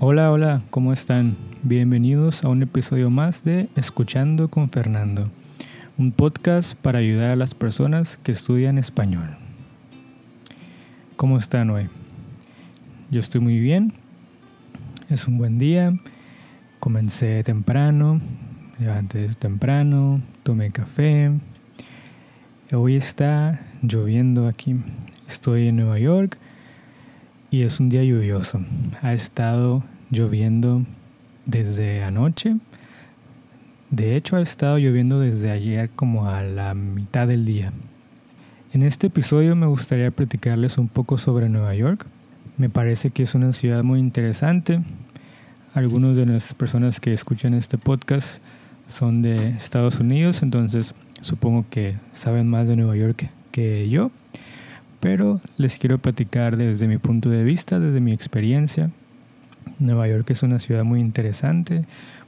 Hola, hola, ¿cómo están? Bienvenidos a un episodio más de Escuchando con Fernando, un podcast para ayudar a las personas que estudian español. ¿Cómo están hoy? Yo estoy muy bien, es un buen día, comencé temprano, levanté temprano, tomé café. Hoy está lloviendo aquí, estoy en Nueva York y es un día lluvioso. Ha estado lloviendo desde anoche. De hecho, ha estado lloviendo desde ayer como a la mitad del día. En este episodio me gustaría platicarles un poco sobre Nueva York. Me parece que es una ciudad muy interesante. Algunos de las personas que escuchan este podcast son de Estados Unidos, entonces supongo que saben más de Nueva York que yo pero les quiero platicar desde mi punto de vista, desde mi experiencia. Nueva York es una ciudad muy interesante,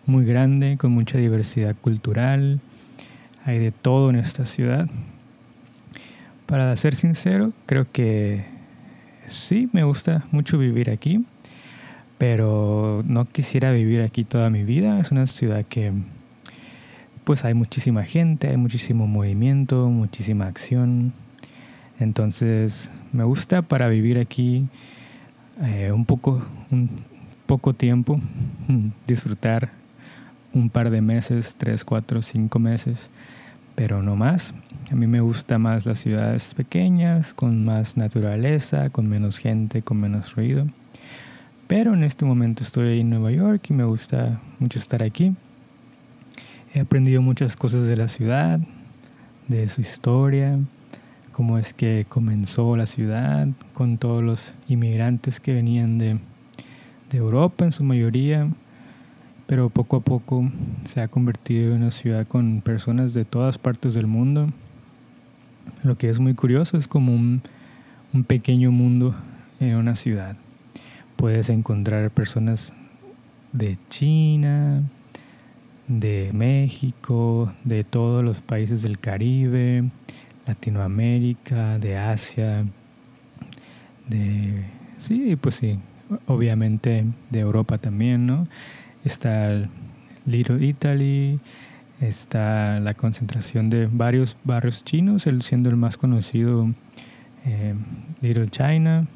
muy grande, con mucha diversidad cultural. Hay de todo en esta ciudad. Para ser sincero, creo que sí, me gusta mucho vivir aquí, pero no quisiera vivir aquí toda mi vida. Es una ciudad que pues hay muchísima gente, hay muchísimo movimiento, muchísima acción entonces me gusta para vivir aquí eh, un poco, poco tiempo, disfrutar un par de meses, tres, cuatro, cinco meses, pero no más. A mí me gusta más las ciudades pequeñas, con más naturaleza, con menos gente, con menos ruido. Pero en este momento estoy en Nueva York y me gusta mucho estar aquí. He aprendido muchas cosas de la ciudad, de su historia, cómo es que comenzó la ciudad con todos los inmigrantes que venían de, Europa en su mayoría, pero poco a poco se ha convertido en una ciudad con personas de todas partes del mundo. Lo que es muy curioso es como un, un pequeño mundo en una ciudad. Puedes encontrar personas de China, de México, de todos los países del Caribe, Latinoamérica, de Asia, de, sí, pues sí, obviamente de Europa también, ¿no? Está Little Italy, está la concentración de varios barrios chinos, el siendo el más conocido eh, Little China,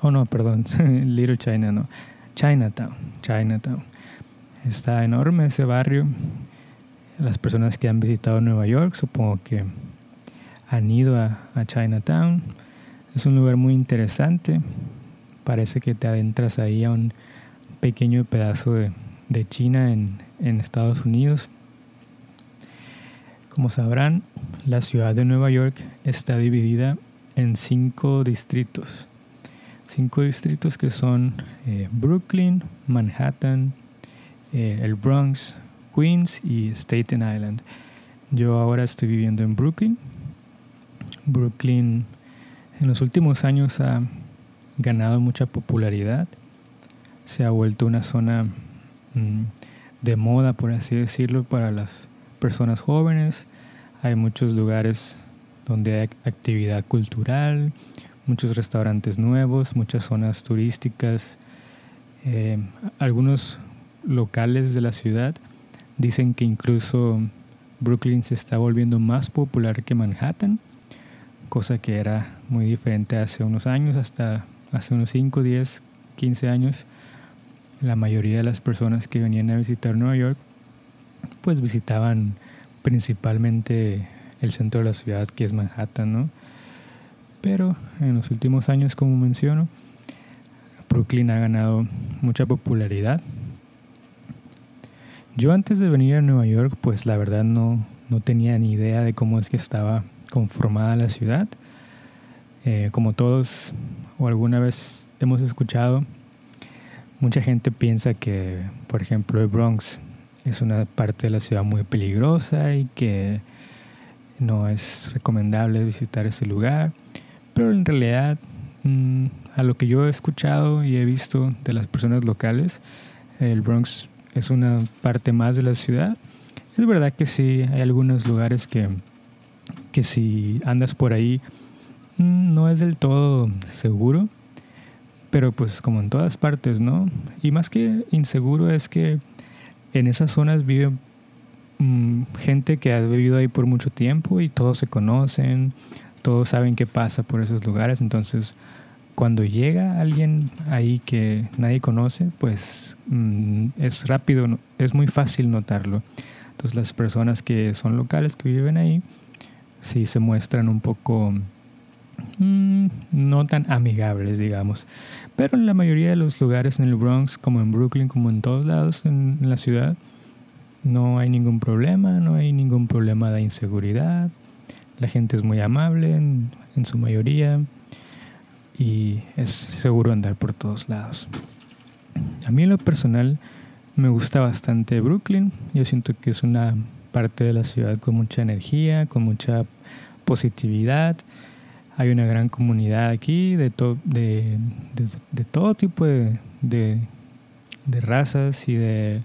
oh no, perdón, Little China no, Chinatown, Chinatown. Está enorme ese barrio. Las personas que han visitado Nueva York, supongo que han ido a, Chinatown. Es un lugar muy interesante. Parece que te adentras ahí a un pequeño pedazo de, China en, en Estados Unidos. Como sabrán, la ciudad de Nueva York está dividida en cinco distritos. Cinco distritos que son eh, Brooklyn, Manhattan, eh, el Bronx, Queens y Staten Island. Yo ahora estoy viviendo en Brooklyn, Brooklyn en los últimos años ha ganado mucha popularidad, se ha vuelto una zona mm, de moda, por así decirlo, para las personas jóvenes. Hay muchos lugares donde hay actividad cultural, muchos restaurantes nuevos, muchas zonas turísticas. Eh, algunos locales de la ciudad dicen que incluso Brooklyn se está volviendo más popular que Manhattan cosa que era muy diferente hace unos años, hasta hace unos 5, 10, 15 años. La mayoría de las personas que venían a visitar Nueva York, pues visitaban principalmente el centro de la ciudad, que es Manhattan, ¿no? Pero en los últimos años, como menciono, Brooklyn ha ganado mucha popularidad. Yo antes de venir a Nueva York, pues la verdad no, no tenía ni idea de cómo es que estaba conformada la ciudad. Eh, como todos o alguna vez hemos escuchado, mucha gente piensa que, por ejemplo, el Bronx es una parte de la ciudad muy peligrosa y que no es recomendable visitar ese lugar. Pero en realidad, mm, a lo que yo he escuchado y he visto de las personas locales, el Bronx es una parte más de la ciudad. Es verdad que sí, hay algunos lugares que que si andas por ahí no es del todo seguro, pero pues como en todas partes, ¿no? Y más que inseguro es que en esas zonas vive mm, gente que ha vivido ahí por mucho tiempo y todos se conocen, todos saben qué pasa por esos lugares, entonces cuando llega alguien ahí que nadie conoce, pues mm, es rápido, es muy fácil notarlo. Entonces las personas que son locales, que viven ahí, sí se muestran un poco mm, no tan amigables, digamos. Pero en la mayoría de los lugares en el Bronx, como en Brooklyn, como en todos lados en, la ciudad, no hay ningún problema, no hay ningún problema de inseguridad. La gente es muy amable en, en su mayoría y es seguro andar por todos lados. A mí en lo personal me gusta bastante Brooklyn. Yo siento que es una parte de la ciudad con mucha energía, con mucha positividad. Hay una gran comunidad aquí de, todo tipo de, de, razas y de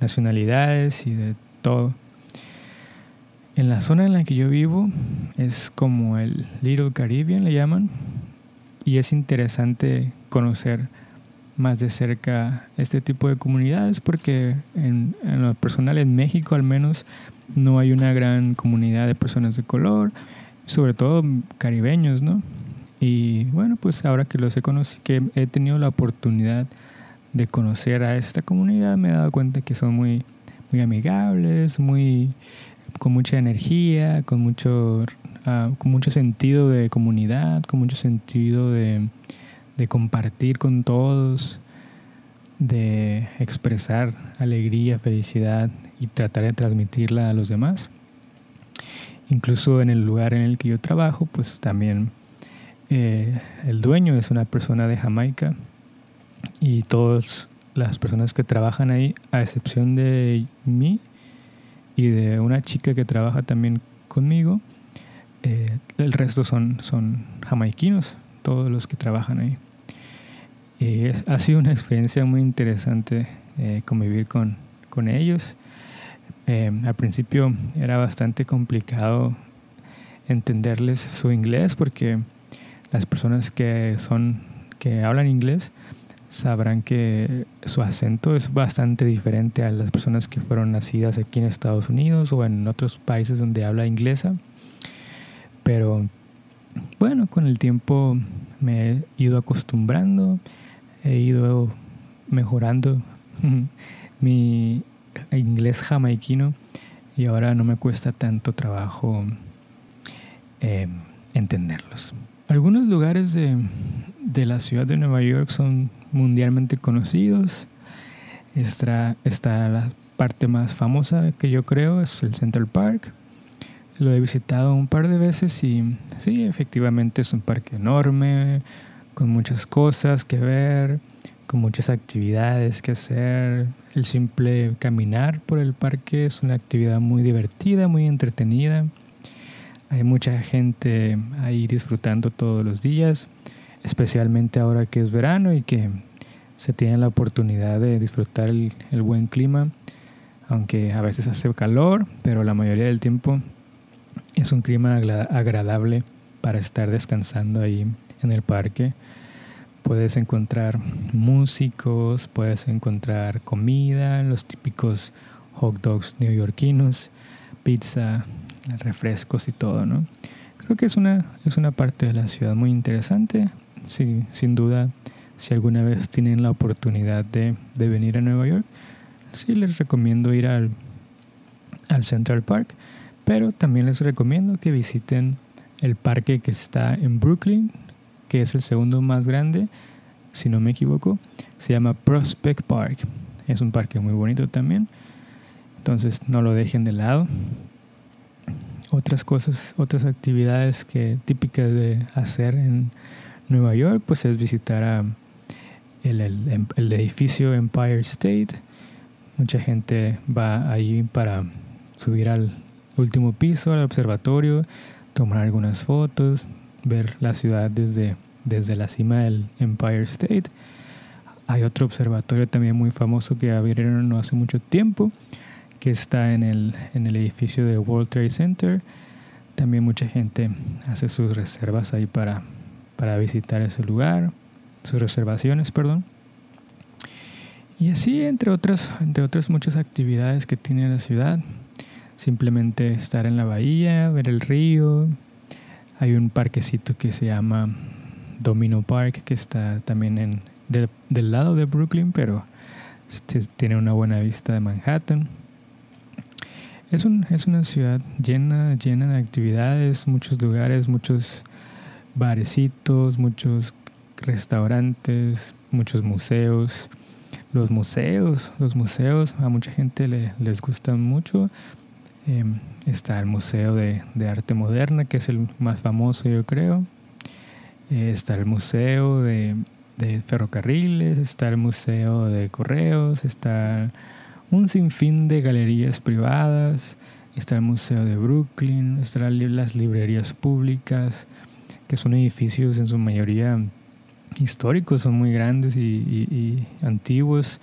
nacionalidades y de todo. En la zona en la que yo vivo es como el Little Caribbean, le llaman, y es interesante conocer más de cerca este tipo de comunidades porque en, lo personal en México al menos no hay una gran comunidad de personas de color, sobre todo caribeños, ¿no? Y bueno, pues ahora que los he conocido, que he tenido la oportunidad de conocer a esta comunidad, me he dado cuenta que son muy, muy amigables, muy con mucha energía, con mucho Ah, con mucho sentido de comunidad, con mucho sentido de, de compartir con todos, de expresar alegría, felicidad y tratar de transmitirla a los demás. Incluso en el lugar en el que yo trabajo, pues también eh, el dueño es una persona de Jamaica y todas las personas que trabajan ahí, a excepción de mí y de una chica que trabaja también conmigo, eh, el resto son, son jamaiquinos, todos los que trabajan ahí. ha sido una experiencia muy interesante eh, convivir con, con ellos. Eh, al principio era bastante complicado entenderles su inglés porque las personas que son que hablan inglés sabrán que su acento es bastante diferente a las personas que fueron nacidas aquí en Estados Unidos o en otros países donde habla inglesa. Pero bueno, con el tiempo me he ido acostumbrando, he ido mejorando mi inglés jamaiquino y ahora no me cuesta tanto trabajo eh, entenderlos. Algunos lugares de, de, la ciudad de Nueva York son mundialmente conocidos. Está, está la parte más famosa que yo creo, es el Central Park. Lo he visitado un par de veces y sí, efectivamente es un parque enorme, con muchas cosas que ver, con muchas actividades que hacer. El simple caminar por el parque es una actividad muy divertida, muy entretenida. Hay mucha gente ahí disfrutando todos los días, especialmente ahora que es verano y que se tiene la oportunidad de disfrutar el, buen clima, aunque a veces hace calor, pero la mayoría del tiempo es un clima agradable para estar descansando ahí en el parque. Puedes encontrar músicos, puedes encontrar comida, los típicos hot dogs neoyorquinos, pizza, refrescos y todo, ¿no? Creo que es una, es una parte de la ciudad muy interesante. Sí, sin duda, si alguna vez tienen la oportunidad de, de venir a Nueva York, sí les recomiendo ir al, al Central Park. Pero también les recomiendo que visiten el parque que está en Brooklyn, que es el segundo más grande, si no me equivoco. Se llama Prospect Park. Es un parque muy bonito también. Entonces no lo dejen de lado. Otras cosas, otras actividades que típicas de hacer en Nueva York, pues es visitar el, el, el edificio Empire State. Mucha gente va ahí para subir al, último piso, al observatorio, tomar algunas fotos, ver la ciudad desde, desde la cima del Empire State. Hay otro observatorio también muy famoso que abrieron no hace mucho tiempo, que está en el, en el edificio de World Trade Center. También mucha gente hace sus reservas ahí para, para visitar ese lugar. sus reservaciones, perdón. Y así, entre otras, entre otras muchas actividades que tiene la ciudad. Simplemente estar en la bahía, ver el río. Hay un parquecito que se llama Domino Park, que está también en, del, lado de Brooklyn, pero tiene una buena vista de Manhattan. Es, un, es una ciudad llena, llena de actividades, muchos lugares, muchos barecitos, muchos restaurantes, muchos museos los museos, los museos a mucha gente le, les gustan mucho. Em, está el Museo de, Arte Moderna, que es el más famoso yo creo. Eh, está el Museo de, Ferrocarriles, está el Museo de Correos, está un sinfín de galerías privadas, está el Museo de Brooklyn, están las librerías públicas, que son edificios en su mayoría históricos, son muy grandes y, antiguos,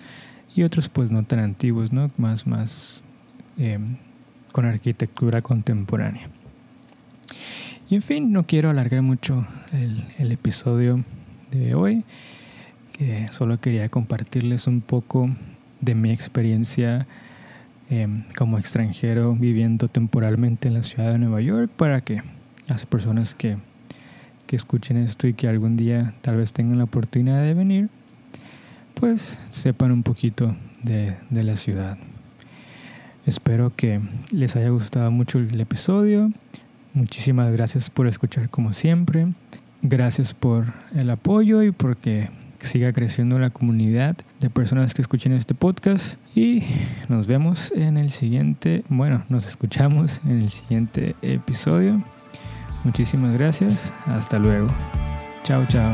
y otros pues no tan antiguos, ¿no? Más, más em, con arquitectura contemporánea. Y en fin, no quiero alargar mucho el, episodio de hoy, que solo quería compartirles un poco de mi experiencia em, como extranjero viviendo temporalmente en la ciudad de Nueva York para que las personas que que escuchen esto y que algún día tal vez tengan la oportunidad de venir, pues sepan un poquito de, la ciudad. Espero que les haya gustado mucho el episodio. Muchísimas gracias por escuchar como siempre. Gracias por el apoyo y porque siga creciendo la comunidad de personas que escuchen este podcast. Y nos vemos en el siguiente, bueno, nos escuchamos en el siguiente episodio. Muchísimas gracias. Hasta luego. Chao, chao.